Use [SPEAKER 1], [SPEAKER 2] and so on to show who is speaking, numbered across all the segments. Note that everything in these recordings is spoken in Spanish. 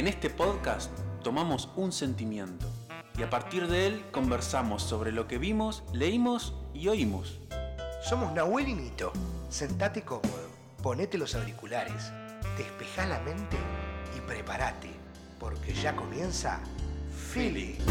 [SPEAKER 1] En este podcast tomamos un sentimiento y a partir de él conversamos sobre lo que vimos, leímos y oímos.
[SPEAKER 2] Somos Nahuel y Nito. Sentate cómodo, ponete los auriculares, despejá la mente y prepárate, porque ya comienza Feelings.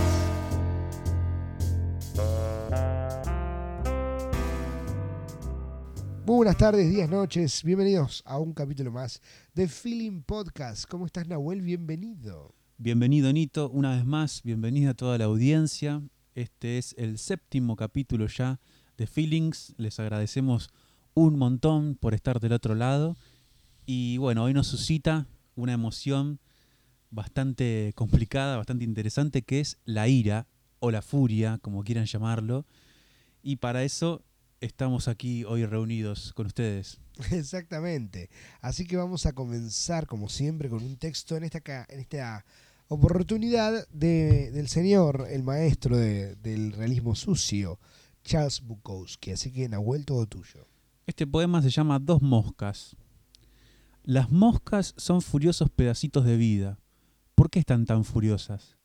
[SPEAKER 2] Muy buenas tardes, días, noches. Bienvenidos a un capítulo más de Feeling Podcast. ¿Cómo estás, Nahuel? Bienvenido.
[SPEAKER 3] Bienvenido Nito, una vez más, bienvenida a toda la audiencia. Este es el séptimo capítulo ya de Feelings. Les agradecemos un montón por estar del otro lado. Y bueno, hoy nos suscita una emoción bastante complicada, bastante interesante, que es la ira o la furia, como quieran llamarlo. Y para eso estamos aquí hoy reunidos con ustedes.
[SPEAKER 2] Exactamente. Así que vamos a comenzar, como siempre, con un texto en esta, ca- en esta oportunidad de- del señor, el maestro de- del realismo sucio, Charles Bukowski. Así que, Nahuel, todo tuyo.
[SPEAKER 3] Este poema se llama Dos moscas. Las moscas son furiosos pedacitos de vida. ¿Por qué están tan furiosas?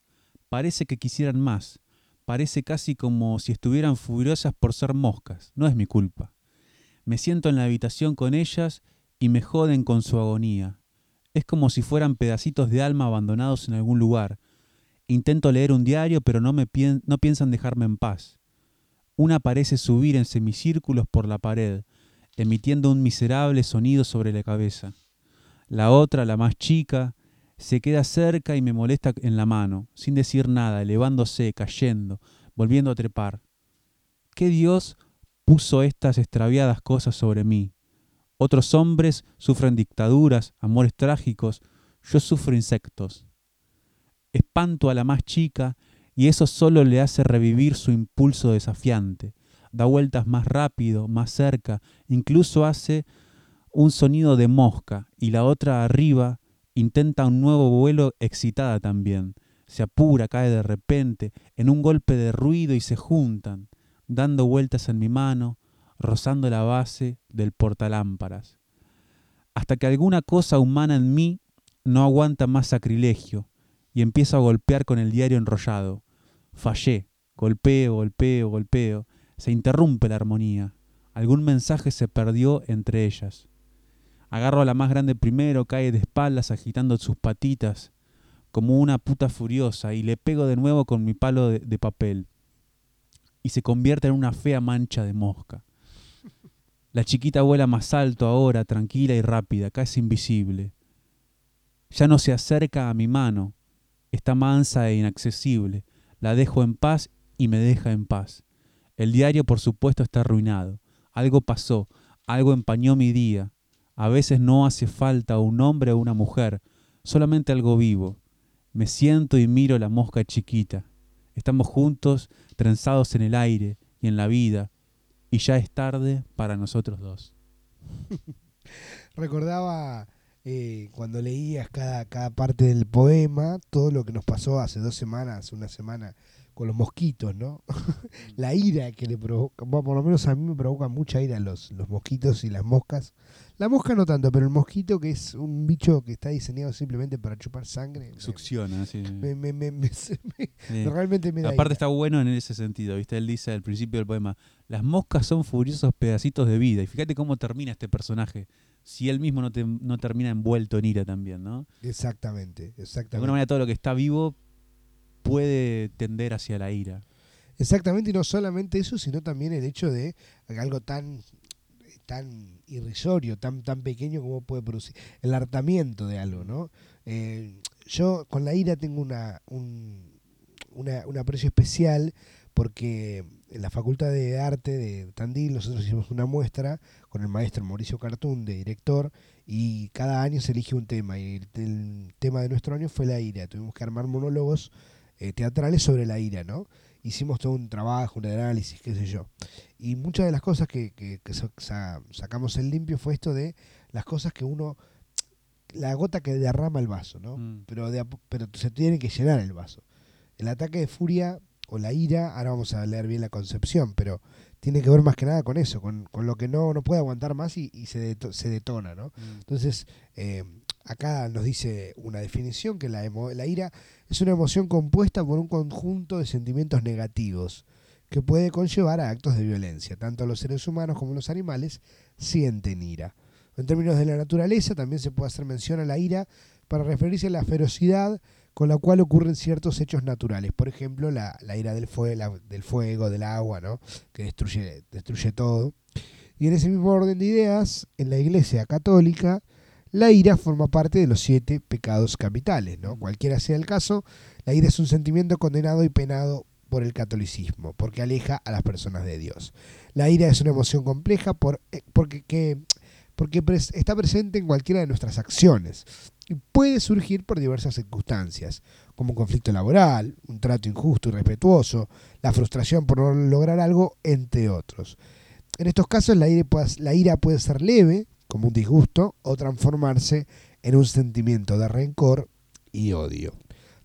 [SPEAKER 3] Parece que quisieran más. Parece casi como si estuvieran furiosas por ser moscas. No es mi culpa. Me siento en la habitación con ellas y me joden con su agonía. Es como si fueran pedacitos de alma abandonados en algún lugar. Intento leer un diario, pero no, me pien- no piensan dejarme en paz. Una parece subir en semicírculos por la pared, emitiendo un miserable sonido sobre la cabeza. La otra, la más chica, se queda cerca y me molesta en la mano, sin decir nada, elevándose, cayendo, volviendo a trepar. ¿Qué Dios puso estas extraviadas cosas sobre mí? Otros hombres sufren dictaduras, amores trágicos, yo sufro insectos. Espanto a la más chica y eso solo le hace revivir su impulso desafiante. Da vueltas más rápido, más cerca, incluso hace un sonido de mosca y la otra arriba intenta un nuevo vuelo excitada también. Se apura, cae de repente, en un golpe de ruido y se juntan, dando vueltas en mi mano, rozando la base del portalámparas. Hasta que alguna cosa humana en mí no aguanta más sacrilegio y empiezo a golpear con el diario enrollado. Fallé, golpeo, golpeo, golpeo. Se interrumpe la armonía. Algún mensaje se perdió entre ellas. Agarro a la más grande primero, cae de espaldas agitando sus patitas como una puta furiosa y le pego de nuevo con mi palo de, papel. Y se convierte en una fea mancha de mosca. La chiquita vuela más alto ahora, tranquila y rápida, casi invisible. Ya no se acerca a mi mano, está mansa e inaccesible. La dejo en paz y me deja en paz. El diario, por supuesto, está arruinado. Algo pasó, algo empañó mi día. A veces no hace falta un hombre o una mujer, solamente algo vivo. Me siento y miro la mosca chiquita. Estamos juntos, trenzados en el aire y en la vida, y ya es tarde para nosotros dos.
[SPEAKER 2] Recordaba eh, cuando leías cada, cada parte del poema, todo lo que nos pasó hace dos semanas, una semana, con los mosquitos, ¿no? la ira que le provoca, bueno, por lo menos a mí me provoca mucha ira los, los mosquitos y las moscas. La mosca no tanto, pero el mosquito, que es un bicho que está diseñado simplemente para chupar sangre,
[SPEAKER 3] Succiona, así.
[SPEAKER 2] me, me, me-
[SPEAKER 3] Sí.
[SPEAKER 2] realmente me da
[SPEAKER 3] Aparte
[SPEAKER 2] ira.
[SPEAKER 3] está bueno en ese sentido, ¿viste? Él dice al principio del poema, las moscas son furiosos pedacitos de vida. Y fíjate cómo termina este personaje, si él mismo no, te- no termina envuelto en ira también, ¿no?
[SPEAKER 2] Exactamente,
[SPEAKER 3] De alguna
[SPEAKER 2] exactamente.
[SPEAKER 3] manera todo lo que está vivo puede tender hacia la ira.
[SPEAKER 2] Exactamente, y no solamente eso, sino también el hecho de algo tan tan irrisorio, tan tan pequeño como puede producir el hartamiento de algo, ¿no? Eh, yo con la ira tengo una un, una- un aprecio especial porque en la Facultad de Arte de Tandil nosotros hicimos una muestra con el maestro Mauricio Cartún de director y cada año se elige un tema y el tema de nuestro año fue la ira. Tuvimos que armar monólogos eh, teatrales sobre la ira, ¿no? Hicimos todo un trabajo, un análisis, qué sé yo. Y muchas de las cosas que, que- que sa- sa- sacamos en limpio fue esto de las cosas que uno, la gota que derrama el vaso, ¿no?
[SPEAKER 3] Mm.
[SPEAKER 2] Pero, de pero se tiene que llenar el vaso. El ataque de furia o la ira, ahora vamos a leer bien la concepción, pero tiene que ver más que nada con eso, con, con lo que no, no puede aguantar más y, y se, deto- se detona, ¿no?
[SPEAKER 3] Mm.
[SPEAKER 2] Entonces, eh, acá nos dice una definición que la, la ira es una emoción compuesta por un conjunto de sentimientos negativos que puede conllevar a actos de violencia. Tanto los seres humanos como los animales sienten ira. En términos de la naturaleza, también se puede hacer mención a la ira para referirse a la ferocidad con la cual ocurren ciertos hechos naturales. Por ejemplo, la, la ira del, del fuego, del agua, ¿no? que destruye, destruye todo. Y en ese mismo orden de ideas, en la Iglesia Católica, la ira forma parte de los siete pecados capitales. ¿no? Cualquiera sea el caso, la ira es un sentimiento condenado y penado por el catolicismo, porque aleja a las personas de Dios. La ira es una emoción compleja eh, porque, está presente en cualquiera de nuestras acciones y puede surgir por diversas circunstancias, como un conflicto laboral, un trato injusto y respetuoso, la frustración por no lograr algo, entre otros. En estos casos la la ira puede ser leve, como un disgusto, o transformarse en un sentimiento de rencor y odio.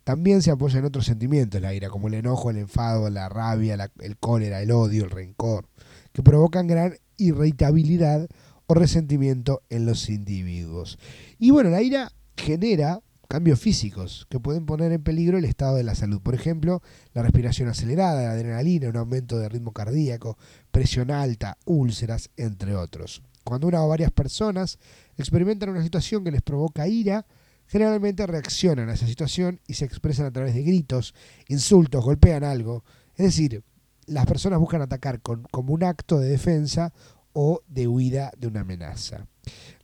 [SPEAKER 2] También se apoya en otros sentimientos la ira, como el enojo, el enfado, la rabia, el cólera, el odio, el rencor, que provocan gran irritabilidad o resentimiento en los individuos. Y bueno, la ira genera cambios físicos que pueden poner en peligro el estado de la salud. Por ejemplo, la respiración acelerada, la adrenalina, un aumento de ritmo cardíaco, presión alta, úlceras, entre otros. Cuando una o varias personas experimentan una situación que les provoca ira, generalmente reaccionan a esa situación y se expresan a través de gritos, insultos, golpean algo. Es decir, las personas buscan atacar con, como un acto de defensa o de huida de una amenaza.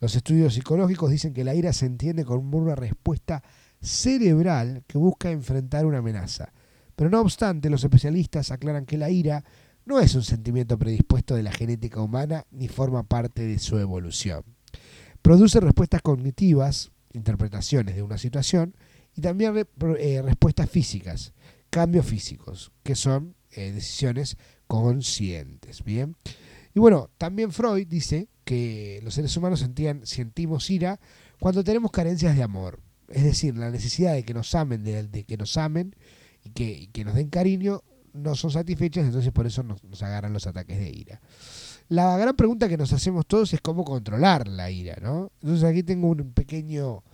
[SPEAKER 2] Los estudios psicológicos dicen que la ira se entiende como una respuesta cerebral que busca enfrentar una amenaza. Pero no obstante, los especialistas aclaran que la ira no es un sentimiento predispuesto de la genética humana ni forma parte de su evolución. Produce respuestas cognitivas, interpretaciones de una situación, y también eh, respuestas físicas, cambios físicos, que son eh, decisiones conscientes. Bien. Y bueno, también Freud dice que los seres humanos sentían, sentimos ira cuando tenemos carencias de amor. Es decir, la necesidad de que nos amen, de, de que nos amen y que, y que nos den cariño, no son satisfechas, entonces por eso nos, agarran los ataques de ira. La gran pregunta que nos hacemos todos es cómo controlar la ira, ¿no? Entonces aquí tengo un pequeño,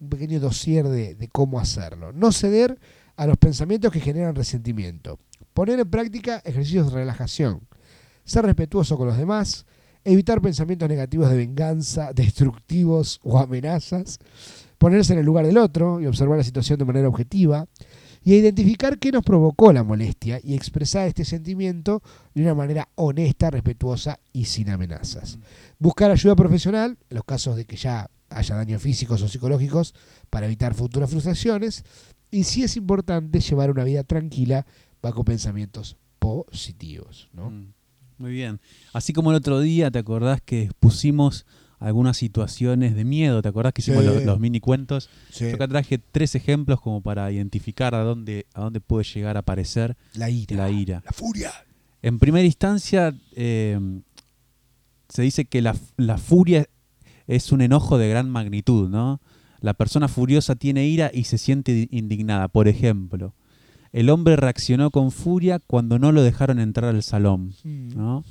[SPEAKER 2] un pequeño dossier de, de cómo hacerlo. No ceder a los pensamientos que generan resentimiento. Poner en práctica ejercicios de relajación. Ser respetuoso con los demás. Evitar pensamientos negativos de venganza, destructivos o amenazas. Ponerse en el lugar del otro y observar la situación de manera objetiva. Y identificar qué nos provocó la molestia y expresar este sentimiento de una manera honesta, respetuosa y sin amenazas. Buscar ayuda profesional, en los casos de que ya haya daños físicos o psicológicos, para evitar futuras frustraciones. Y si es importante, llevar una vida tranquila bajo pensamientos positivos. ¿no?
[SPEAKER 3] Mm, Muy bien. Así como el otro día, ¿te acordás que pusimos algunas situaciones de miedo? ¿Te acordás que hicimos
[SPEAKER 2] Sí.
[SPEAKER 3] los, mini cuentos?
[SPEAKER 2] Sí,
[SPEAKER 3] Yo acá traje tres ejemplos como para identificar a dónde, a dónde puede llegar a aparecer
[SPEAKER 2] la ira.
[SPEAKER 3] la ira.
[SPEAKER 2] La furia.
[SPEAKER 3] En primera instancia, eh, se dice que la, la furia es un enojo de gran magnitud, ¿no? La persona furiosa tiene ira y se siente di- indignada. Por ejemplo, el hombre reaccionó con furia cuando no lo dejaron entrar al salón, ¿no?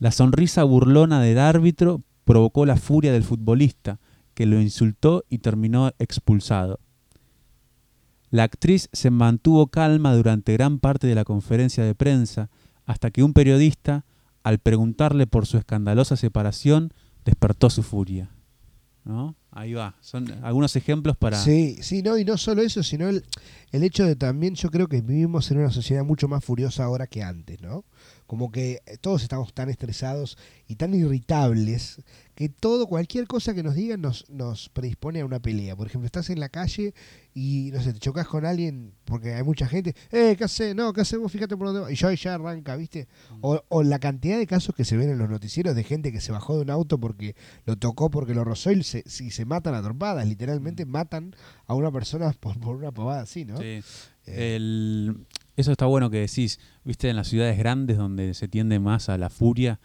[SPEAKER 3] La sonrisa burlona del árbitro provocó la furia del futbolista, que lo insultó y terminó expulsado. La actriz se mantuvo calma durante gran parte de la conferencia de prensa, hasta que un periodista, al preguntarle por su escandalosa separación, despertó su furia. ¿No? Ahí va. Son algunos ejemplos para.
[SPEAKER 2] Sí, sí, no, y no solo eso, sino el, el hecho de también, yo creo que vivimos en una sociedad mucho más furiosa ahora que antes, ¿no? Como que eh, todos estamos tan estresados y tan irritables que todo, cualquier cosa que nos digan nos, nos predispone a una pelea. Por ejemplo, estás en la calle y, no sé, te chocas con alguien porque hay mucha gente, eh, ¿qué haces? No, ¿qué hacemos? Fíjate por dónde va. Y ya, ya arranca, ¿viste? O, o la cantidad de casos que se ven en los noticieros de gente que se bajó de un auto porque lo tocó, porque lo rozó y se, y se matan a trompadas. Literalmente matan a una persona por, por una pavada así, ¿no?
[SPEAKER 3] Sí.
[SPEAKER 2] Eh,
[SPEAKER 3] El- eso está bueno que decís, viste, en las ciudades grandes donde se tiende más a la furia.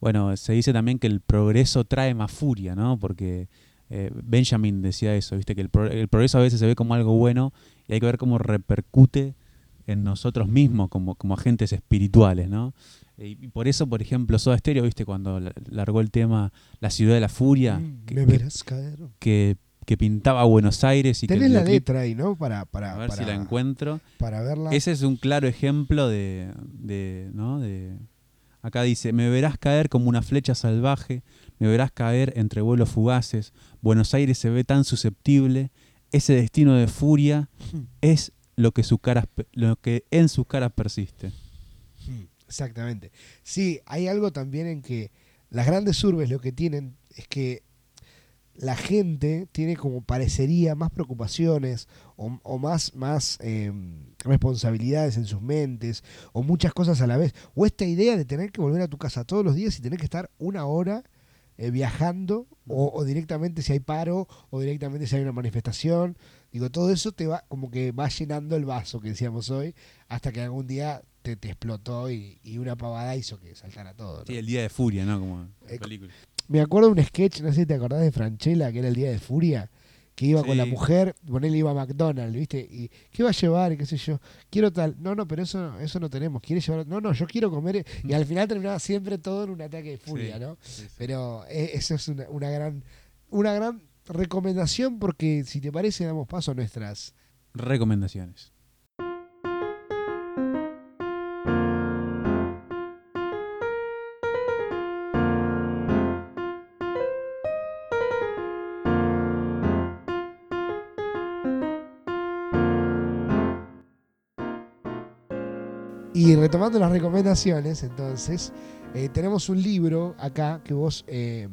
[SPEAKER 3] Bueno, se dice también que el progreso trae más furia, ¿no? Porque eh, Benjamin decía eso, viste, que el, pro- el progreso a veces se ve como algo bueno y hay que ver cómo repercute en nosotros mismos como, como agentes espirituales, ¿no? Eh, Y por eso, por ejemplo, Soda Stereo, viste, cuando la- largó el tema La ciudad de la furia,
[SPEAKER 2] mm,
[SPEAKER 3] que-
[SPEAKER 2] me
[SPEAKER 3] que
[SPEAKER 2] verás caer.
[SPEAKER 3] que que pintaba Buenos Aires y que
[SPEAKER 2] Tenés
[SPEAKER 3] el
[SPEAKER 2] la letra ahí, ¿no? Para, para,
[SPEAKER 3] a ver
[SPEAKER 2] para,
[SPEAKER 3] si la encuentro.
[SPEAKER 2] para verla.
[SPEAKER 3] Ese es un claro ejemplo de, de, ¿no? de acá dice, me verás caer como una flecha salvaje, me verás caer entre vuelos fugaces, Buenos Aires se ve tan susceptible, ese destino de furia es lo que, sus caras, lo que en sus caras persiste.
[SPEAKER 2] Mm, Exactamente. Sí, hay algo también en que las grandes urbes lo que tienen es que la gente tiene como parecería más preocupaciones o, o más, más eh, responsabilidades en sus mentes o muchas cosas a la vez. O esta idea de tener que volver a tu casa todos los días y tener que estar una hora eh, viajando o, o directamente si hay paro o directamente si hay una manifestación. Digo, todo eso te va como que va llenando el vaso que decíamos hoy hasta que algún día te, te explotó y, y una pavada hizo que saltara todo. ¿no?
[SPEAKER 3] Sí, el día de furia, ¿no? Como
[SPEAKER 2] Eh,
[SPEAKER 3] película.
[SPEAKER 2] Me acuerdo de un sketch, no sé si te acordás de Franchella, que era el día de furia, que iba con la mujer, con él iba a McDonald's, ¿viste? Y ¿qué va a llevar? Y qué sé yo. Quiero tal. No, no, pero eso, eso no tenemos. ¿Quiere llevar? No, no, yo quiero comer. Y al final terminaba siempre todo en un ataque de furia,
[SPEAKER 3] Sí,
[SPEAKER 2] ¿no?
[SPEAKER 3] sí.
[SPEAKER 2] Pero eh, eso es una, una gran una gran recomendación porque si te parece damos paso a nuestras
[SPEAKER 3] Recomendaciones.
[SPEAKER 2] Y retomando las recomendaciones, entonces, eh, tenemos un libro acá que vos, eh,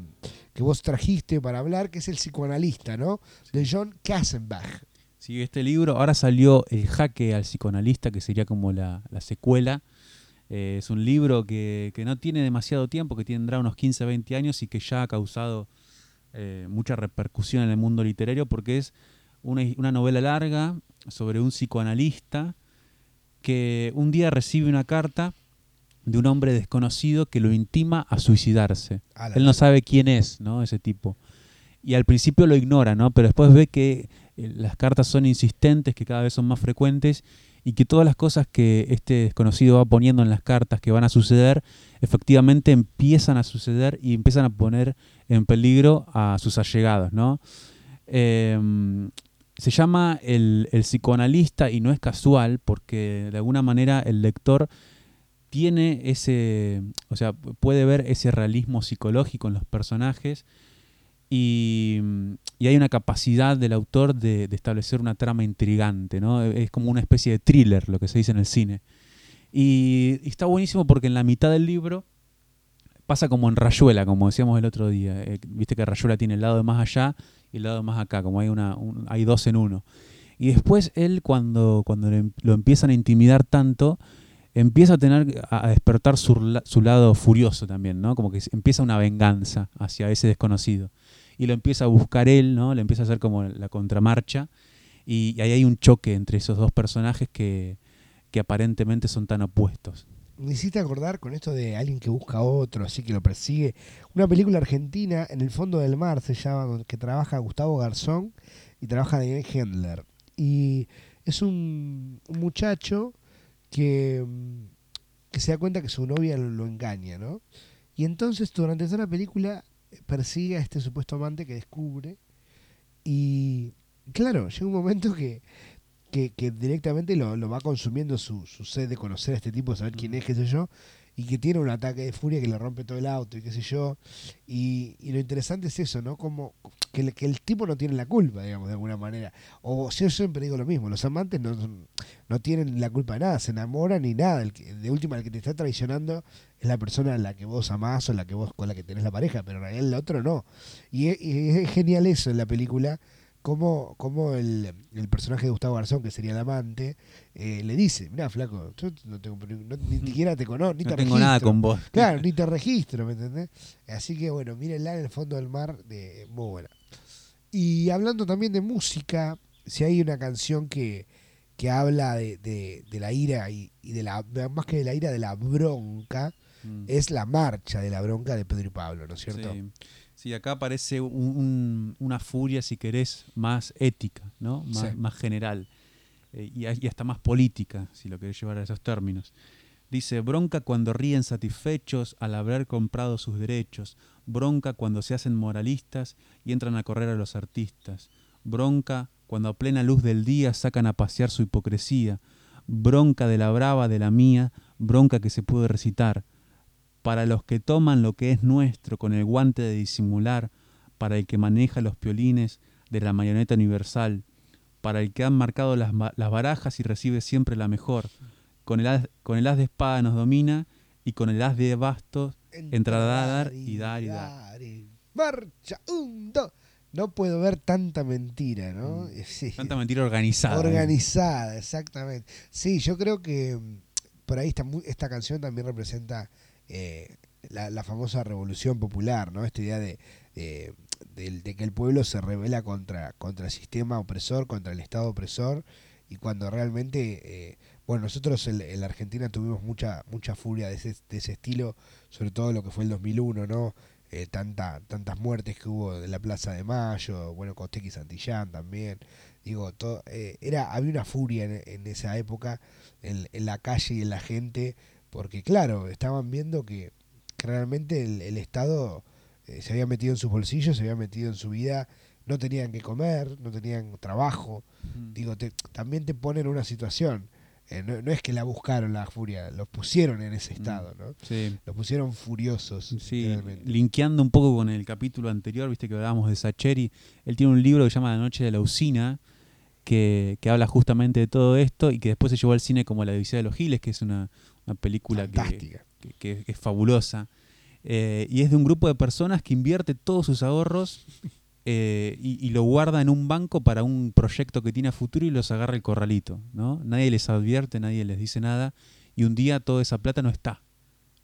[SPEAKER 2] que vos trajiste para hablar, que es El psicoanalista, ¿no? De John Kassenbach.
[SPEAKER 3] Sí, este libro, ahora salió El jaque al psicoanalista, que sería como la, la secuela. Eh, es un libro que, que no tiene demasiado tiempo, que tendrá unos 15, 20 años y que ya ha causado mucha repercusión en el mundo literario porque es una novela larga sobre un psicoanalista que un día recibe una carta de un hombre desconocido que lo intima a suicidarse.
[SPEAKER 2] A
[SPEAKER 3] Él no sabe quién es, ¿no? Ese tipo. Y al principio lo ignora, ¿no? Pero después ve que eh, las cartas son insistentes, que cada vez son más frecuentes y que todas las cosas que este desconocido va poniendo en las cartas que van a suceder, efectivamente empiezan a suceder y empiezan a poner en peligro a sus allegados, ¿no? Em, se llama el, psicoanalista y no es casual porque de alguna manera el lector tiene ese, o sea, puede ver ese realismo psicológico en los personajes y, y hay una capacidad del autor de, de establecer una trama intrigante, ¿no? Es como una especie de thriller, lo que se dice en el cine. Y, y está buenísimo porque en la mitad del libro pasa como en Rayuela, como decíamos el otro día. Eh, Viste que Rayuela tiene el lado de más allá y el lado más acá, como hay, una, un- hay dos en uno. Y después él, cuando, cuando lo empiezan a intimidar tanto, empieza a tener a despertar su, la- su lado furioso también, ¿no? Como que empieza una venganza hacia ese desconocido. Y lo empieza a buscar él, ¿no? Le empieza a hacer como la contramarcha. Y, y ahí hay un choque entre esos dos personajes que, que aparentemente son tan opuestos.
[SPEAKER 2] Me hiciste acordar con esto de alguien que busca a otro, así que lo persigue. Una película argentina, En el fondo del mar, se llama, que trabaja Gustavo Garzón y trabaja Daniel Hendler. Y es un, un muchacho que, mm, que se da cuenta que su novia lo, lo engaña, ¿no? Y entonces durante toda la película persigue a este supuesto amante que descubre. Y claro, llega un momento que, que, que directamente lo, lo va consumiendo su, su sed de conocer a este tipo, de saber quién es, qué sé yo, y que tiene un ataque de furia que le rompe todo el auto y qué sé yo. Y, y lo interesante es eso, ¿no? Como que, el- que el tipo no tiene la culpa, digamos, de alguna manera. O yo siempre digo lo mismo, los amantes no, no tienen la culpa de nada, se enamoran ni nada. El que- de última, el que te está traicionando es la persona a la que vos amás o la que vos con la que tenés la pareja, pero en realidad el otro no. Y y es genial eso en la película, como, como el, el personaje de Gustavo Garzón, que sería el amante, eh, le dice, mira flaco, yo no tengo, no- ni siquiera te conozco, ni
[SPEAKER 3] no
[SPEAKER 2] te
[SPEAKER 3] tengo nada
[SPEAKER 2] registro".
[SPEAKER 3] con vos.
[SPEAKER 2] Claro, ni te registro, ¿me entendés? Así que bueno, mírenla en el fondo del mar, de, muy buena. Y hablando también de música, si hay una canción que, que habla de, de- de la ira y, y de la, más que de la ira, de la bronca,
[SPEAKER 3] Mm.
[SPEAKER 2] es la marcha de la bronca de Pedro y Pablo, ¿no es cierto?
[SPEAKER 3] Sí. Sí, acá aparece un- un- una furia, si querés, más ética, ¿no? Más,
[SPEAKER 2] Sí.
[SPEAKER 3] más general. Eh, y, y hasta más política, si lo querés llevar a esos términos. Dice, bronca cuando ríen satisfechos al haber comprado sus derechos, bronca cuando se hacen moralistas y entran a correr a los artistas, bronca cuando a plena luz del día sacan a pasear su hipocresía, bronca de la brava de la mía, bronca que se puede recitar, para los que toman lo que es nuestro con el guante de disimular, para el que maneja los piolines de la marioneta universal, para el que han marcado las, las barajas y recibe siempre la mejor, con el, as, con el as de espada nos domina y con el as de bastos entrará a dar y dar y dar.
[SPEAKER 2] Marcha, un, dos. No puedo ver tanta mentira, ¿no?
[SPEAKER 3] Mm. Sí. Tanta mentira organizada. ¿eh?
[SPEAKER 2] Organizada, exactamente. Sí, yo creo que mm, por ahí esta, esta canción también representa eh, la, la, famosa revolución popular, ¿no? Esta idea de, de, que el pueblo se revela contra, contra el sistema opresor, contra el Estado opresor, y cuando realmente, eh, bueno, nosotros en, en, la Argentina tuvimos mucha mucha furia de ese, de ese estilo, sobre todo lo que fue el 2001, ¿no? Eh, tanta, tantas muertes que hubo de la Plaza de Mayo, bueno, Costequi Santillán también, digo, todo, eh, era, había una furia en, en esa época en, en, la calle y en la gente, porque claro, estaban viendo que, que realmente el, el Estado eh, se había metido en sus bolsillos, se había metido en su vida, no tenían que comer, no tenían trabajo, mm. digo, te, también te ponen en una situación, eh, no, no, es que la buscaron la furia, los pusieron en ese estado, ¿no?
[SPEAKER 3] Sí.
[SPEAKER 2] Los pusieron furiosos.
[SPEAKER 3] Sí, linkeando un poco con el capítulo anterior, viste que hablábamos de Sacheri, él tiene un libro que se llama La noche de la usina, que, que, habla justamente de todo esto y que después se llevó al cine como La División de los Giles, que es una, una película que, que, que, es fabulosa. Eh, y es de un grupo de personas que invierte todos sus ahorros eh, y, y, lo guarda en un banco para un proyecto que tiene a futuro y los agarra el corralito. ¿no? Nadie les advierte, nadie les dice nada y un día toda esa plata no está.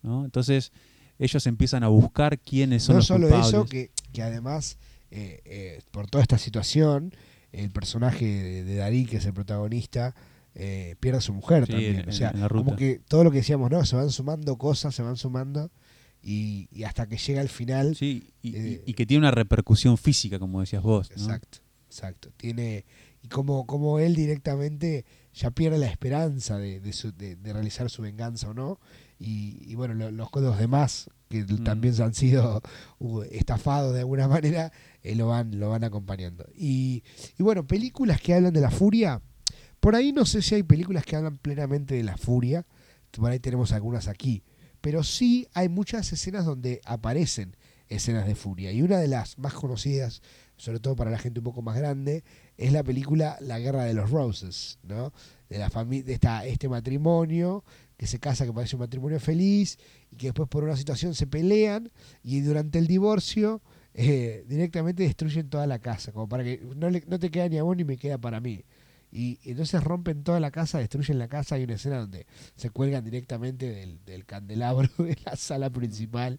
[SPEAKER 3] ¿no? Entonces ellos empiezan a buscar quiénes son
[SPEAKER 2] no
[SPEAKER 3] los
[SPEAKER 2] solo
[SPEAKER 3] culpables.
[SPEAKER 2] eso, que, que además eh, por toda esta situación, el personaje de, de, Darí, que es el protagonista, eh, pierde a su mujer
[SPEAKER 3] sí,
[SPEAKER 2] también.
[SPEAKER 3] En,
[SPEAKER 2] o sea,
[SPEAKER 3] en
[SPEAKER 2] como que todo lo que decíamos, no, se van sumando cosas, se van sumando. Y, y, hasta que llega al final.
[SPEAKER 3] Sí, y, eh, y, que tiene una repercusión física, como decías vos. ¿no?
[SPEAKER 2] Exacto, exacto. Tiene, y como, como él directamente ya pierde la esperanza de, de, su, de, de realizar su venganza o no. Y, bueno, lo, los, los demás, que mm. también han sido uh, estafados de alguna manera, eh, lo, van, lo van acompañando. Y, y bueno, películas que hablan de la furia. Por ahí no sé si hay películas que hablan plenamente de la furia. Por ahí tenemos algunas aquí pero sí hay muchas escenas donde aparecen escenas de furia. Y una de las más conocidas, sobre todo para la gente un poco más grande, es la película La Guerra de los Roses, ¿no? De, la de esta, este matrimonio que se casa, que parece un matrimonio feliz, y que después por una situación se pelean, y durante el divorcio eh, directamente destruyen toda la casa, como para que no, le, no te queda ni a vos ni me queda para mí. Y, y, entonces rompen toda la casa, destruyen la casa. Hay una escena donde se cuelgan directamente del, del candelabro de la sala principal.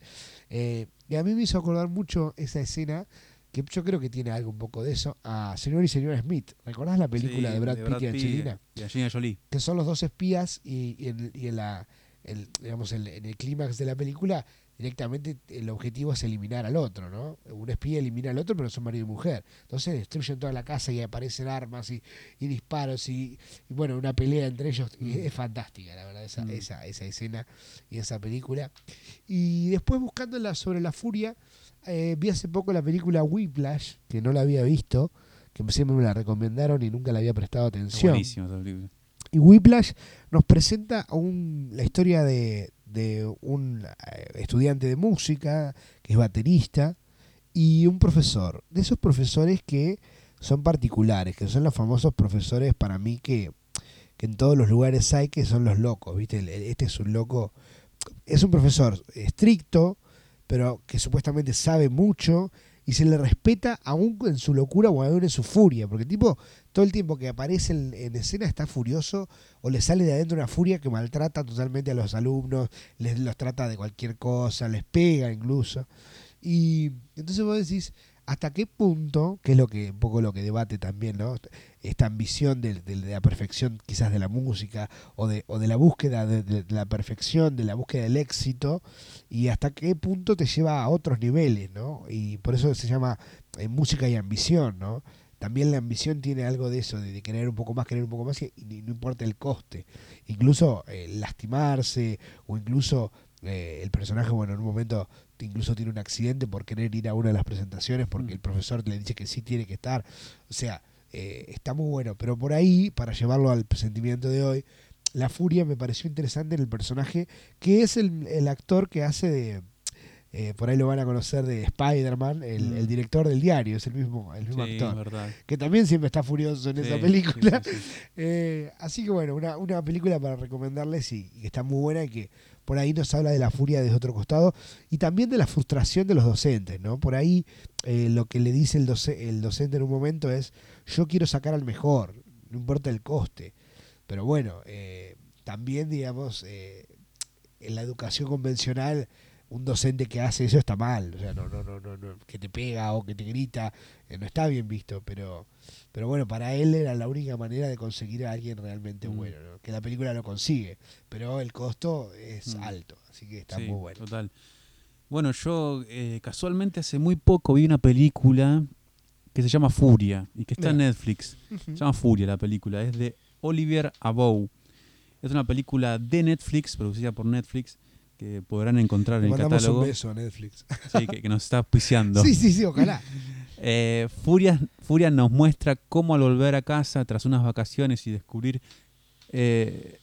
[SPEAKER 2] Eh, y a mí me hizo acordar mucho esa escena, que yo creo que tiene algo un poco de eso, a Señor y Señora Smith. ¿Recordás la película
[SPEAKER 3] sí,
[SPEAKER 2] de Brad,
[SPEAKER 3] de Brad
[SPEAKER 2] Pitt y Angelina?
[SPEAKER 3] Y Angelina Jolie.
[SPEAKER 2] Que son los dos espías y, y en, y en la, el, digamos, el, en el clímax de la película directamente el objetivo es eliminar al otro, ¿no? Un espía elimina al otro, pero son marido y mujer. Entonces destruyen toda la casa y aparecen armas y, y disparos y, y, bueno, una pelea entre ellos. Y es fantástica, la verdad, esa, mm. esa, esa escena y esa película. Y después buscándola sobre la furia, eh, vi hace poco la película Whiplash, que no la había visto, que siempre me la recomendaron y nunca la había prestado atención.
[SPEAKER 3] Buenísima esa película.
[SPEAKER 2] Y Whiplash nos presenta un, la historia de, de un eh, estudiante de música que es baterista y un profesor. De esos profesores que son particulares, que son los famosos profesores para mí que, que en todos los lugares hay, que son los locos. ¿viste? Este es un loco, es un profesor estricto, pero que supuestamente sabe mucho y se le respeta aún en su locura o aún en su furia, porque tipo todo el tiempo que aparece en, en, escena está furioso o le sale de adentro una furia que maltrata totalmente a los alumnos, les los trata de cualquier cosa, les pega incluso. Y entonces vos decís, ¿hasta qué punto, que es lo que un poco lo que debate también, ¿no? Esta ambición de, la perfección quizás de la música o de, o de la búsqueda de, de, la perfección, de la búsqueda del éxito y hasta qué punto te lleva a otros niveles, ¿no? Y por eso se llama eh, música y ambición, ¿no? También la ambición tiene algo de eso, de, querer un poco más, querer un poco más, y, y no importa el coste. Incluso eh, lastimarse, o incluso eh, el personaje, bueno, en un momento incluso tiene un accidente por querer ir a una de las presentaciones porque
[SPEAKER 3] Mm.
[SPEAKER 2] el profesor le dice que sí tiene que estar. O sea, eh, está muy bueno. Pero por ahí, para llevarlo al sentimiento de hoy, la furia me pareció interesante en el personaje, que es el, el actor que hace de. Eh, por ahí lo van a conocer de Spider-Man, el,
[SPEAKER 3] Mm.
[SPEAKER 2] el director del diario, es el mismo, el mismo
[SPEAKER 3] Sí,
[SPEAKER 2] actor.
[SPEAKER 3] verdad.
[SPEAKER 2] Que también siempre está furioso en
[SPEAKER 3] Sí,
[SPEAKER 2] esa película.
[SPEAKER 3] sí.
[SPEAKER 2] Eh, así que bueno, una, una película para recomendarles y, y que está muy buena y que por ahí nos habla de la furia desde otro costado y también de la frustración de los docentes, ¿no? Por ahí eh, lo que le dice el, doce- el docente en un momento es, yo quiero sacar al mejor, no importa el coste. Pero bueno, también, digamos, en la educación convencional, un docente que hace eso está mal, o sea, no, no, no, no, no, que te pega o que te grita, eh, no está bien visto, pero, pero bueno, para él era la única manera de conseguir a alguien realmente
[SPEAKER 3] Mm.
[SPEAKER 2] bueno, ¿no? que la película lo consigue, pero el costo es
[SPEAKER 3] Mm.
[SPEAKER 2] alto, así que está muy bueno.
[SPEAKER 3] Total. Bueno, yo eh, casualmente hace muy poco vi una película que se llama Furia y que está en. Netflix. Se llama Furia la película, es de Olivier Abou. Es una película de Netflix, producida por Netflix, que podrán encontrar
[SPEAKER 2] Le
[SPEAKER 3] en el catálogo.
[SPEAKER 2] un beso a Netflix.
[SPEAKER 3] Sí, que, que nos está auspiciando.
[SPEAKER 2] sí, sí, sí, ojalá.
[SPEAKER 3] Eh, Furia, Furia nos muestra cómo al volver a casa tras unas vacaciones y descubrir eh,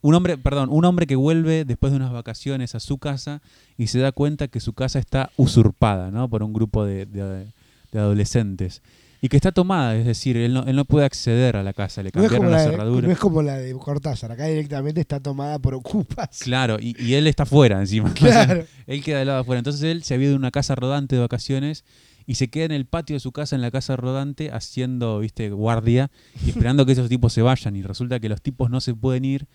[SPEAKER 3] un hombre, perdón, un hombre que vuelve después de unas vacaciones a su casa y se da cuenta que su casa está usurpada, ¿no? Por un grupo de, de- de adolescentes y que está tomada, es decir, él no, él no puede acceder a la casa, le
[SPEAKER 2] No
[SPEAKER 3] cambiaron
[SPEAKER 2] como
[SPEAKER 3] la,
[SPEAKER 2] la de,
[SPEAKER 3] cerradura.
[SPEAKER 2] no es como la de Cortázar, acá directamente está tomada por ocupas.
[SPEAKER 3] Claro, y, y él está fuera encima. O sea,
[SPEAKER 2] Claro.
[SPEAKER 3] Él queda del lado afuera. Entonces él se había ido a una casa rodante de vacaciones y se queda en el patio de su casa, en la casa rodante, haciendo, viste, guardia y esperando que esos tipos se vayan. Y resulta que los tipos no se pueden ir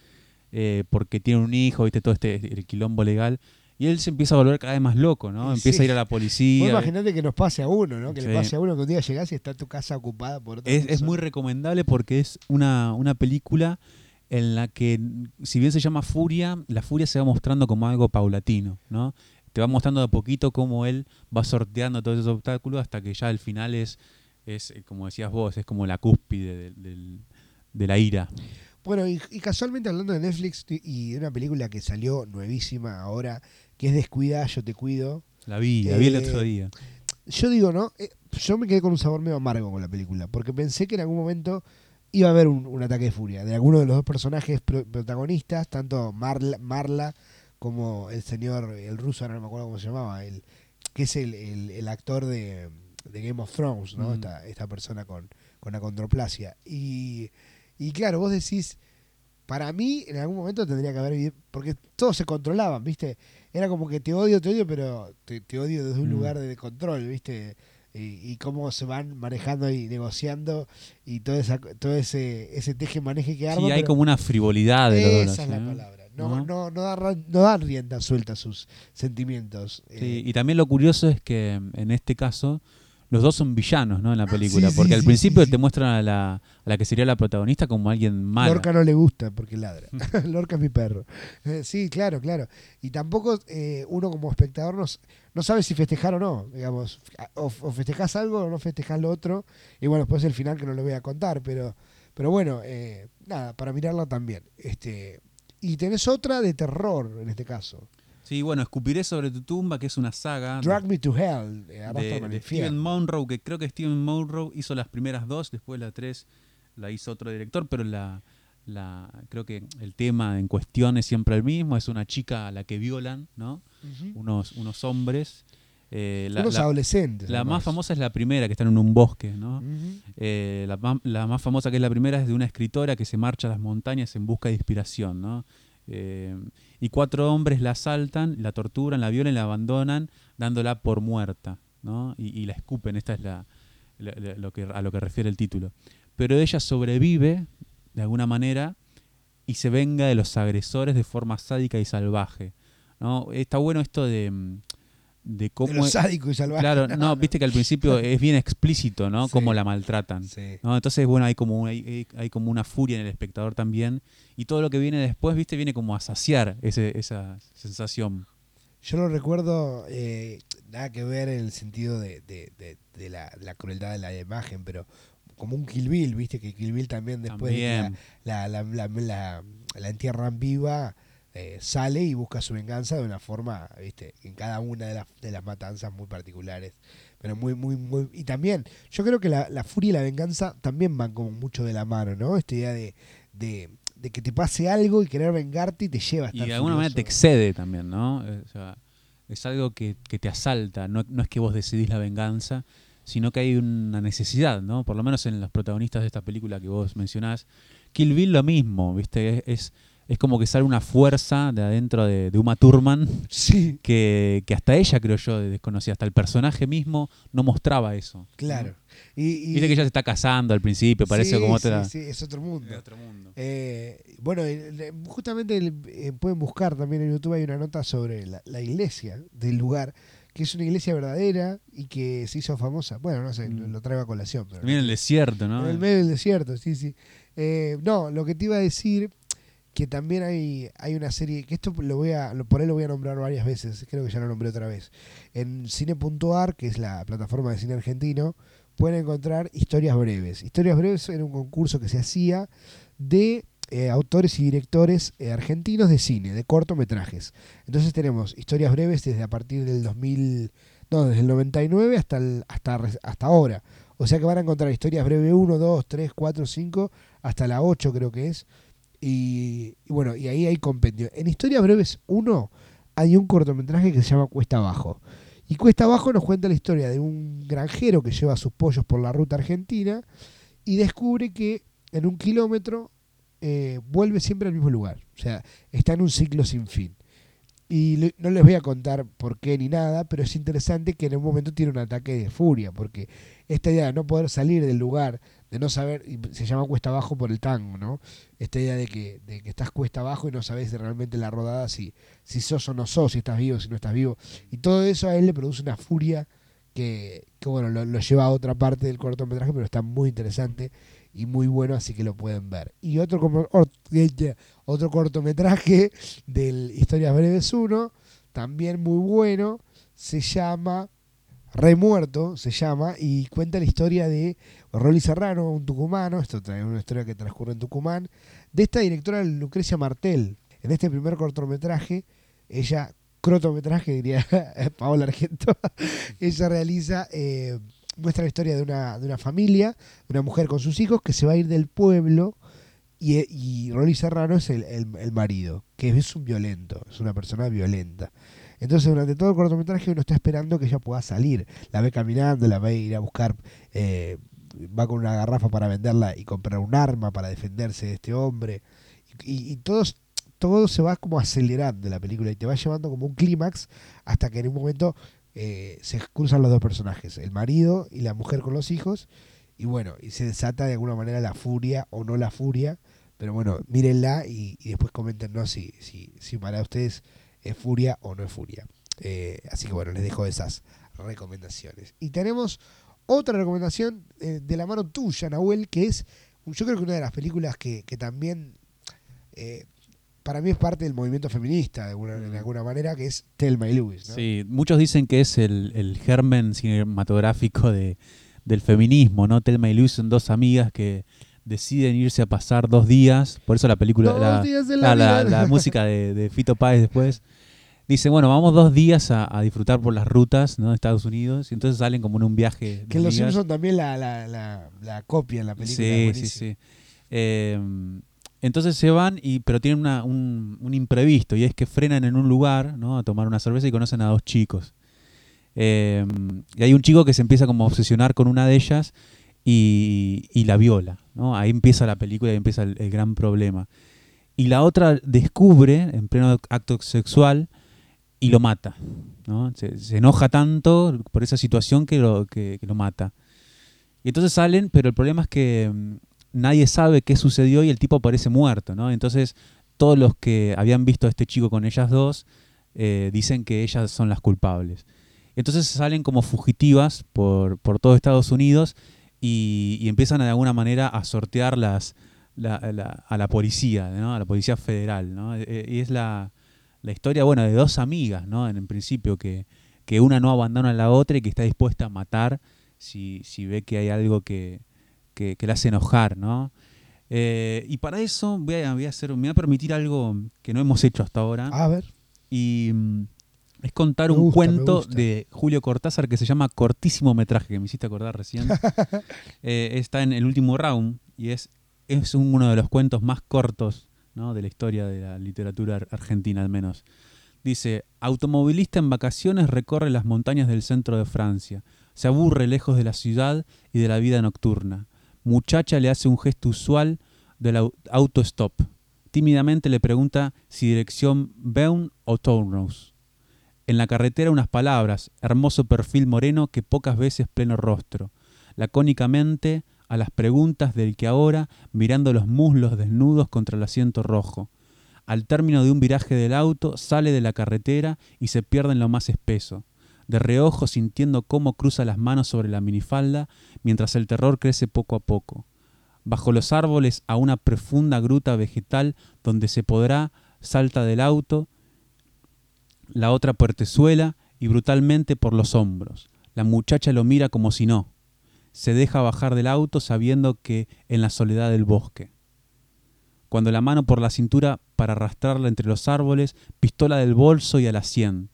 [SPEAKER 3] eh, porque tienen un hijo, viste, todo este el quilombo legal. Y él se empieza a volver cada vez más loco, ¿no? Empieza
[SPEAKER 2] sí.
[SPEAKER 3] a ir a la
[SPEAKER 2] Vos
[SPEAKER 3] policía.
[SPEAKER 2] imaginate que nos pase a uno, ¿no? Que
[SPEAKER 3] Sí.
[SPEAKER 2] le pase a uno que un día llegás y está tu casa ocupada por otra
[SPEAKER 3] Es, es muy recomendable porque es una, una película en la que, si bien se llama Furia, la furia se va mostrando como algo paulatino, ¿no? Te va mostrando de a poquito cómo él va sorteando todos esos obstáculos hasta que ya al final es, es eh, como decías vos, es como la cúspide del- de la ira.
[SPEAKER 2] Bueno, y, y casualmente hablando de Netflix y de una película que salió nuevísima ahora, que es Descuida, yo te cuido.
[SPEAKER 3] La vi, la vi el
[SPEAKER 2] Eh,
[SPEAKER 3] otro día.
[SPEAKER 2] Yo digo, ¿no? Eh, yo me quedé con un sabor medio amargo con la película, porque pensé que en algún momento iba a haber un, un ataque de furia de alguno de los dos personajes pro- protagonistas, tanto Marla, Marla como el señor, el ruso, ahora no me acuerdo cómo se llamaba, el, que es el, el- el actor de, de Game of Thrones, ¿no?
[SPEAKER 3] Mm.
[SPEAKER 2] Esta, esta persona con, con acondroplasia. Y, y claro, vos decís, para mí en algún momento tendría que haber, porque todos se controlaban, ¿viste? Era como que te odio, te odio, pero te, te odio desde un
[SPEAKER 3] Mm.
[SPEAKER 2] lugar de control, ¿viste? Y, y cómo se van manejando y negociando y todo, esa, todo ese, ese teje maneje que arma.
[SPEAKER 3] Sí, hay como una frivolidad de los
[SPEAKER 2] esa es la
[SPEAKER 3] ¿eh?
[SPEAKER 2] palabra. No,
[SPEAKER 3] ¿No?
[SPEAKER 2] no, no, no dan rienda suelta a sus sentimientos.
[SPEAKER 3] Sí,
[SPEAKER 2] Eh,
[SPEAKER 3] y también lo curioso es que en este caso los dos son villanos, ¿no? En la película,
[SPEAKER 2] Ah, sí,
[SPEAKER 3] porque
[SPEAKER 2] sí,
[SPEAKER 3] al
[SPEAKER 2] sí,
[SPEAKER 3] principio te muestran a la, a la que sería la protagonista como alguien malo.
[SPEAKER 2] Lorca no le gusta porque ladra. Lorca es mi perro. Eh, sí, claro, claro. Y tampoco eh, uno como espectador no, no sabe si festejar o no. Digamos, o, o festejás algo o no festejás lo otro. Y bueno, después el final que no lo voy a contar. Pero, pero bueno, eh, nada, para mirarla también. Este, y tenés otra de terror en este caso.
[SPEAKER 3] Sí, bueno, Escupiré sobre tu tumba, que es una saga
[SPEAKER 2] Drag Me to Hell. eh,
[SPEAKER 3] de, de. Steven Monroe, que creo que Steven Monroe hizo las primeras dos, después la tres la hizo otro director, pero la, la creo que el tema en cuestión es siempre el mismo, es una chica a la que violan, ¿no? Unos, unos hombres. Eh, la,
[SPEAKER 2] Unos
[SPEAKER 3] la-
[SPEAKER 2] adolescentes.
[SPEAKER 3] la
[SPEAKER 2] además.
[SPEAKER 3] más famosa es la primera, que están en un bosque, ¿no? Eh, la, la más famosa que es la primera es de una escritora que se marcha a las montañas en busca de inspiración, ¿no? Eh, y cuatro hombres la asaltan, la torturan, la violan la abandonan, dándola por muerta, ¿no? Y, la escupen, esta es la, la- la- lo que, a lo que refiere el título. Pero ella sobrevive, de alguna manera, y se venga de los agresores de forma sádica y salvaje, ¿no? Está bueno esto de, mm, de cómo...
[SPEAKER 2] De lo sádico y salvaje.
[SPEAKER 3] Claro, no, viste que al principio es bien explícito, ¿no?
[SPEAKER 2] Sí.
[SPEAKER 3] Cómo la maltratan.
[SPEAKER 2] Sí.
[SPEAKER 3] ¿no? Entonces, bueno, hay como, hay, hay- como una furia en el espectador también. Y todo lo que viene después, viste, viene como a saciar ese, esa sensación.
[SPEAKER 2] Yo lo recuerdo, eh, nada que ver en el sentido de, de- de- de la, crueldad de la imagen, pero como un Kill Bill, viste que Kill Bill también después
[SPEAKER 3] También.
[SPEAKER 2] la, la, la- la- la entierran viva, eh, sale y busca su venganza de una forma, viste, en cada una de las, de las matanzas muy particulares. Pero muy, muy, muy. Y también, yo creo que la, la furia y la venganza también van como mucho de la mano, ¿no? Esta idea de, de, de que te pase algo y querer vengarte y te lleva a
[SPEAKER 3] Y
[SPEAKER 2] estar
[SPEAKER 3] de alguna manera te excede también, ¿no? Eh, o sea, es algo que, que te asalta, no, no es que vos decidís la venganza, sino que hay una necesidad, ¿no? Por lo menos en los protagonistas de esta película que vos mencionás. Kill Bill lo mismo, ¿viste? Es, es, es como que sale una fuerza de adentro de, de Uma Thurman
[SPEAKER 2] Sí,
[SPEAKER 3] que, que hasta ella, creo yo, desconocía, hasta el personaje mismo no mostraba eso. ¿no?
[SPEAKER 2] claro. Y, y-
[SPEAKER 3] Viste que ella se está casando al principio, parece
[SPEAKER 2] Sí,
[SPEAKER 3] como
[SPEAKER 2] sí,
[SPEAKER 3] otra...
[SPEAKER 2] sí, es otro mundo.
[SPEAKER 3] de otro mundo.
[SPEAKER 2] Eh, bueno, justamente eh, pueden buscar también en YouTube hay una nota sobre la, la iglesia del lugar, que es una iglesia verdadera y que se hizo famosa. Bueno, no sé, lo,
[SPEAKER 3] Mm.
[SPEAKER 2] traigo a colación. Pero
[SPEAKER 3] en el desierto, ¿no?
[SPEAKER 2] en el medio del desierto, sí, sí. Eh, no, lo que te iba a decir que también hay, hay una serie, que esto lo voy a, por ahí lo voy a nombrar varias veces, creo que ya lo nombré otra vez. En cine.ar, que es la plataforma de cine argentino, pueden encontrar historias breves. Historias breves era un concurso que se hacía de eh, autores y directores eh, argentinos de cine, de cortometrajes. Entonces tenemos historias breves desde a partir del 2000, no, desde el 99 hasta, el- hasta, hasta ahora. O sea que van a encontrar historias breves 1, 2, 3, 4, 5, hasta la 8 creo que es. Y, bueno, y ahí hay compendio. En Historias Breves 1 hay un cortometraje que se llama Cuesta Abajo. Y Cuesta Abajo nos cuenta la historia de un granjero que lleva sus pollos por la ruta argentina y descubre que en un kilómetro eh, vuelve siempre al mismo lugar. O sea, está en un ciclo sin fin. Y no les voy a contar por qué ni nada, pero es interesante que en un momento tiene un ataque de furia, porque esta idea de no poder salir del lugar, de no saber, y se llama cuesta abajo por el tango, ¿no? Esta idea de que, de que estás cuesta abajo y no sabes realmente la rodada si, si sos o no sos, si estás vivo, si no estás vivo. Y todo eso a él le produce una furia que, que bueno, lo, lleva a otra parte del cortometraje, pero está muy interesante y muy bueno, así que lo pueden ver. Y otro, otro cortometraje del Historias Breves 1, también muy bueno, se llama Remuerto, se llama, y cuenta la historia de Rolly Serrano, un tucumano, esto trae una historia que transcurre en Tucumán, de esta directora Lucrecia Martel. En este primer cortometraje, ella, crotometraje diría Paola Argento, ella realiza, eh, muestra la historia de una, de una familia, de una mujer con sus hijos que se va a ir del pueblo y, y Rolly Serrano es el- el marido, que es un violento, es una persona violenta. Entonces durante todo el cortometraje uno está esperando que ella pueda salir. La ve caminando, la ve ir a buscar, eh, va con una garrafa para venderla y comprar un arma para defenderse de este hombre. Y, y todos, todo se va como acelerando la película y te va llevando como un clímax hasta que en un momento eh, se cruzan los dos personajes, el marido y la mujer con los hijos. Y bueno, y se desata de alguna manera la furia o no la furia. Pero bueno, mírenla y, después coméntenos si, si, si para ustedes es furia o no es furia. Eh, así que bueno, les dejo esas recomendaciones. Y tenemos otra recomendación eh, de la mano tuya, Nahuel, que es, yo creo que una de las películas que, que también eh, para mí es parte del movimiento feminista de alguna, de alguna manera, que es Thelma y. ¿no?
[SPEAKER 3] Sí, muchos dicen que es el, el germen cinematográfico de, del feminismo, ¿no? Telma y Luis son dos amigas que deciden irse a pasar dos días, por eso la película, la,
[SPEAKER 2] la
[SPEAKER 3] la- música de, de Fito Páez después, dice, bueno, vamos dos días a, a disfrutar por las rutas ¿no? de Estados Unidos, y entonces salen como en un viaje.
[SPEAKER 2] Que los. Simpsons también la, la, la, la copian la película.
[SPEAKER 3] Sí, sí, sí. Eh, entonces se van, y, pero tienen una- un, un imprevisto, y es que frenan en un lugar ¿no? a tomar una cerveza y conocen a dos chicos. Eh, y hay un chico que se empieza como a obsesionar con una de ellas y, y la viola. ¿no? Ahí empieza la película y empieza el, gran problema. Y la otra descubre en pleno acto sexual y lo mata. ¿no? Se, enoja tanto por esa situación que lo, que lo mata. Y entonces salen, pero el problema es que mm, nadie sabe qué sucedió y el tipo aparece muerto, ¿no? Entonces todos los que habían visto a este chico con ellas dos eh, dicen que ellas son las culpables. Entonces salen como fugitivas por, por todo Estados Unidos y, y empiezan de alguna manera a sortear las, la- la- a la policía, ¿no? a la policía federal. ¿no? Eh, Y es la, la historia bueno, de dos amigas, ¿no? en, en principio, que, que una no abandona a la otra y que está dispuesta a matar si, si ve que hay algo que, que, que la hace enojar, ¿no? Eh, y para eso voy a, voy a hacer, me voy a permitir algo que no hemos hecho hasta ahora.
[SPEAKER 2] A ver.
[SPEAKER 3] Y mm, es contar
[SPEAKER 2] Me
[SPEAKER 3] un
[SPEAKER 2] gusta,
[SPEAKER 3] cuento de Julio Cortázar que se llama Cortísimo Metraje, que me hiciste acordar recién. Eh, está en el último round y es, es uno de los cuentos más cortos ¿no? de la historia de la literatura ar- argentina, al menos. Dice, automovilista en vacaciones recorre las montañas del centro de Francia. Se aburre lejos de la ciudad y de la vida nocturna. Muchacha le hace un gesto usual del au- autostop. Tímidamente le pregunta si dirección Beun o Tourneus. En la carretera unas palabras, hermoso perfil moreno que pocas veces pleno rostro. Lacónicamente a las preguntas del que ahora, mirando los muslos desnudos contra el asiento rojo. Al término de un viraje del auto, sale de la carretera y se pierde en lo más espeso. De reojo sintiendo cómo cruza las manos sobre la minifalda, mientras el terror crece poco a poco. Bajo los árboles a una profunda gruta vegetal donde se podrá, salta del auto, la otra puertezuela y brutalmente por los hombros. La muchacha lo mira como si no. Se deja bajar del auto sabiendo que en la soledad del bosque. Cuando la mano por la cintura para arrastrarla entre los árboles, pistola del bolso y a la sien.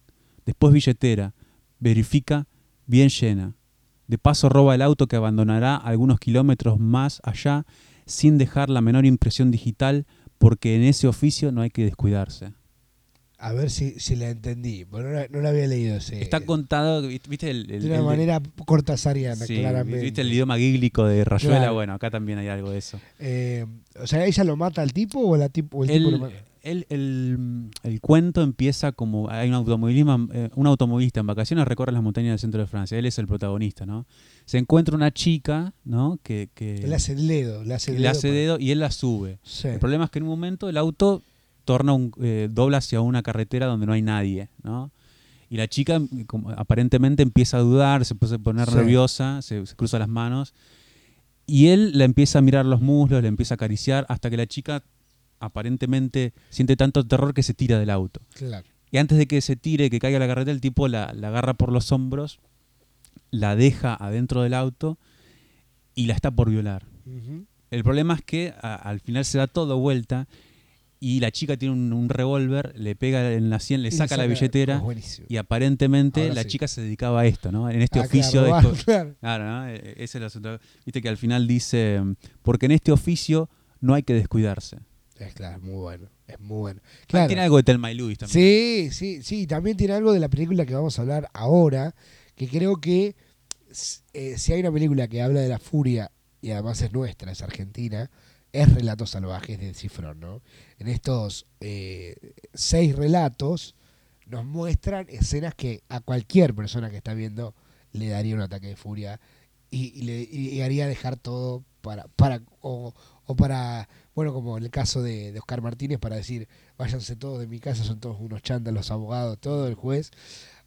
[SPEAKER 3] Después billetera. Verifica bien llena. De paso roba el auto que abandonará algunos kilómetros más allá sin dejar la menor impresión digital porque en ese oficio no hay que descuidarse.
[SPEAKER 2] A ver si, si la entendí. porque no, la, no la había leído. ese-
[SPEAKER 3] Está contado, viste el, el-
[SPEAKER 2] de una
[SPEAKER 3] el-
[SPEAKER 2] manera cortasariana,
[SPEAKER 3] sí,
[SPEAKER 2] claramente.
[SPEAKER 3] viste el idioma gíglico de Rayuela,
[SPEAKER 2] Claro.
[SPEAKER 3] bueno, acá también hay algo de eso.
[SPEAKER 2] Eh, o sea, ¿ella lo mata al tipo o, la tipo, o el tipo lo mata?
[SPEAKER 3] el- el- el cuento empieza como hay un automovilismo, eh, un automovilista en vacaciones recorre las montañas del centro de Francia. Él es el protagonista, ¿no? Se encuentra una chica, ¿no? Que, que
[SPEAKER 2] Le hace el dedo. Le hace, el
[SPEAKER 3] le
[SPEAKER 2] dedo
[SPEAKER 3] hace
[SPEAKER 2] para-
[SPEAKER 3] dedo y él la sube.
[SPEAKER 2] Sí.
[SPEAKER 3] El problema es que en un momento el auto torna un, eh, dobla hacia una carretera donde no hay nadie, ¿no? Y la chica como, aparentemente empieza a dudar, se empieza a poner
[SPEAKER 2] Sí.
[SPEAKER 3] nerviosa, se, se cruza las manos. Y él la empieza a mirar los muslos, le empieza a acariciar, hasta que la chica aparentemente siente tanto terror que se tira del auto.
[SPEAKER 2] Claro.
[SPEAKER 3] Y antes de que se tire, que caiga a la carretera, el tipo la, la agarra por los hombros, la deja adentro del auto y la está por violar.
[SPEAKER 2] Ujú.
[SPEAKER 3] El problema es que a- al final se da todo vuelta y la chica tiene un, un revólver, le pega en la sien, le saca, la billetera
[SPEAKER 2] buenísimo.
[SPEAKER 3] y aparentemente
[SPEAKER 2] Ahora
[SPEAKER 3] la
[SPEAKER 2] sí.
[SPEAKER 3] chica se dedicaba a esto, ¿no? En este
[SPEAKER 2] Ah,
[SPEAKER 3] oficio de esto-
[SPEAKER 2] claro.
[SPEAKER 3] Claro, ¿no? E- e- Ese es el asunto. Viste que al final dice, porque en este oficio no hay que descuidarse.
[SPEAKER 2] Es claro, muy bueno. Es muy bueno.
[SPEAKER 3] Ah,
[SPEAKER 2] Claro.
[SPEAKER 3] Tiene algo de Telma y Luis también.
[SPEAKER 2] Sí, sí, sí. También tiene algo de la película que vamos a hablar ahora, que creo que eh, si hay una película que habla de la furia y además es nuestra, es argentina, es Relatos Salvajes de Cifrón, ¿no? En estos eh, seis relatos nos muestran escenas que a cualquier persona que está viendo le daría un ataque de furia y, le, haría dejar todo para, para o, o para, bueno, como en el caso de, Oscar Martínez, para decir, váyanse todos de mi casa, son todos unos chantas los abogados, todo el juez.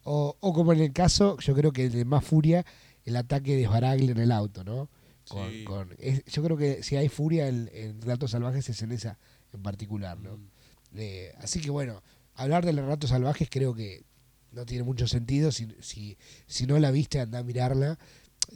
[SPEAKER 2] O, o como en el caso, yo creo que el de más furia, el ataque de Sbaraglia en el auto, ¿no? Con,
[SPEAKER 3] Sí.
[SPEAKER 2] con- es- yo creo que si hay furia en, en Relatos Salvajes es en esa en particular, ¿no?
[SPEAKER 3] Mm.
[SPEAKER 2] Eh, así que bueno, hablar de los relatos salvajes creo que no tiene mucho sentido. Si, si, si no la viste, anda a mirarla.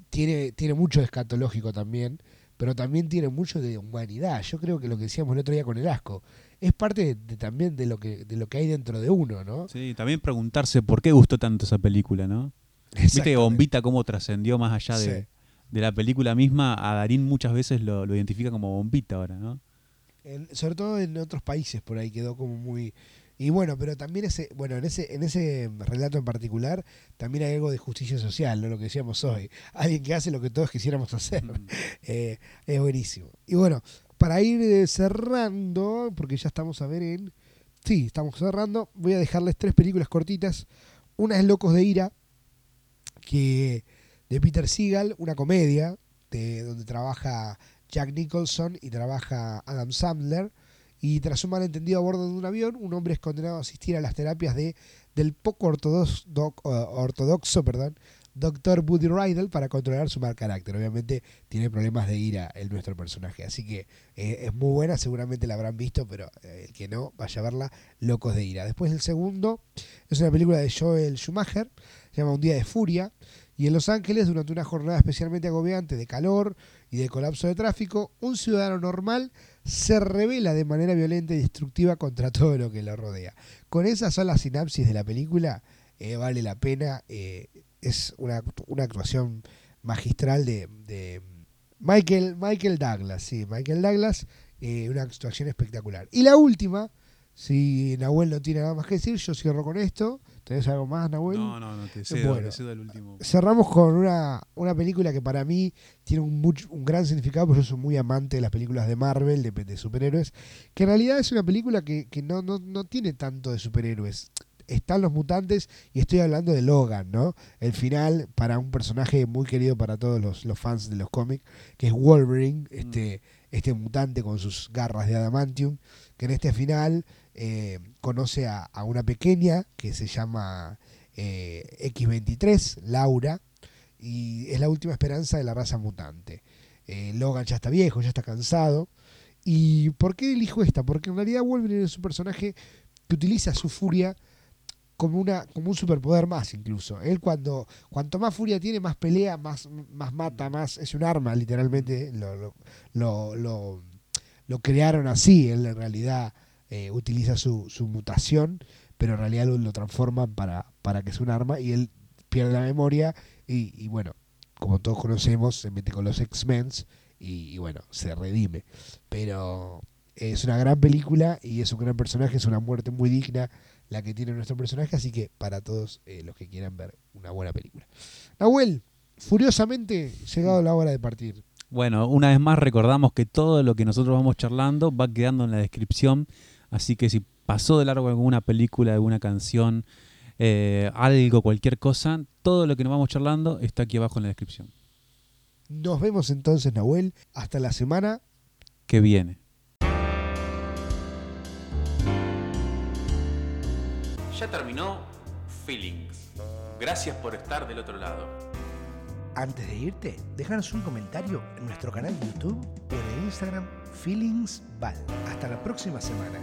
[SPEAKER 2] Tiene, tiene mucho de escatológico también, pero también tiene mucho de humanidad. Yo creo que lo que decíamos el otro día con el asco es parte de- de- también de lo que de lo que hay dentro de uno, ¿no?
[SPEAKER 3] Sí, también preguntarse por qué gustó tanto esa película, ¿no? Viste que. Bombita cómo trascendió más allá de,
[SPEAKER 2] Sí.
[SPEAKER 3] De la película misma. A Darín muchas veces lo, lo identifica como Bombita ahora, ¿no?
[SPEAKER 2] En- sobre todo en otros países por ahí quedó como muy y bueno pero también ese bueno en ese en ese relato en particular también hay algo de justicia social no lo que decíamos hoy alguien que hace lo que todos quisiéramos hacer
[SPEAKER 3] Mm.
[SPEAKER 2] Eh, es buenísimo y bueno para ir eh, cerrando porque ya estamos a ver en sí estamos cerrando voy a dejarles tres películas cortitas una es Locos de ira que de Peter Seagal una comedia de donde trabaja Jack Nicholson y trabaja Adam Sandler. Y tras un malentendido a bordo de un avión, un hombre es condenado a asistir a las terapias de, del poco ortodoxo, eh, ortodoxo perdón, Dr. Buddy Rydell para controlar su mal carácter. Obviamente tiene problemas de ira el nuestro personaje. Así que eh, es muy buena, seguramente la habrán visto, pero eh, el que no, vaya a verla, Locos de Ira. Después el segundo es una película de Joel Schumacher se llama Un día de furia. Y en Los Ángeles, durante una jornada especialmente agobiante de calor y de colapso de tráfico, un ciudadano normal se revela de manera violenta y destructiva contra todo lo que lo rodea. Con esa sola sinapsis de la película, eh, vale la pena. eh, es una, una actuación magistral de, de Michael, Michael Douglas, sí, Michael Douglas, eh, una actuación espectacular. Y la última, si Nahuel no tiene nada más que decir, yo cierro con esto. ¿Tenés algo más, Nahuel?
[SPEAKER 3] No, no, no, te cedo,
[SPEAKER 2] Bueno.
[SPEAKER 3] te cedo el último.
[SPEAKER 2] Cerramos con una, una película que para mí tiene un, much- un gran significado, porque yo soy muy amante de las películas de Marvel, de, de superhéroes, que en realidad es una película que, que no, no, no tiene tanto de superhéroes. Están los mutantes y estoy hablando de Logan, ¿no? El final para un personaje muy querido para todos los, los fans de los cómics, que es Wolverine, este, este mutante con sus garras de adamantium, que en este final eh, conoce a, una pequeña que se llama eh, X23, Laura, y es la última esperanza de la raza mutante. Eh, Logan ya está viejo, ya está cansado. ¿Y por qué elijo esta? Porque en realidad Wolverine es un personaje que utiliza su furia como, una, como un superpoder más incluso. Él cuando cuanto más furia tiene, más pelea, más, más mata, más es un arma literalmente. Lo, lo, lo, lo- lo crearon así. Él en realidad eh, utiliza su, su mutación, pero en realidad lo, transforman para, para que sea un arma y él pierde la memoria y, bueno, como todos conocemos, se mete con los X-Men y, y bueno, se redime. Pero es una gran película y es un gran personaje, es una muerte muy digna la que tiene nuestro personaje, así que para todos eh, los que quieran ver una buena película. Nahuel, furiosamente llegado la hora de partir.
[SPEAKER 3] Bueno, una vez más recordamos que todo lo que nosotros vamos charlando va quedando en la descripción, así que si pasó de largo alguna película, alguna canción, eh, algo, cualquier cosa, todo lo que nos vamos charlando está aquí abajo en la descripción.
[SPEAKER 2] Nos vemos entonces, Nahuel. Hasta la semana.
[SPEAKER 3] Que viene.
[SPEAKER 1] Ya terminó Feelings. Gracias por estar del otro lado.
[SPEAKER 2] Antes de irte, déjanos un comentario en nuestro canal de YouTube o en el Instagram Feelings Band. Hasta la próxima semana.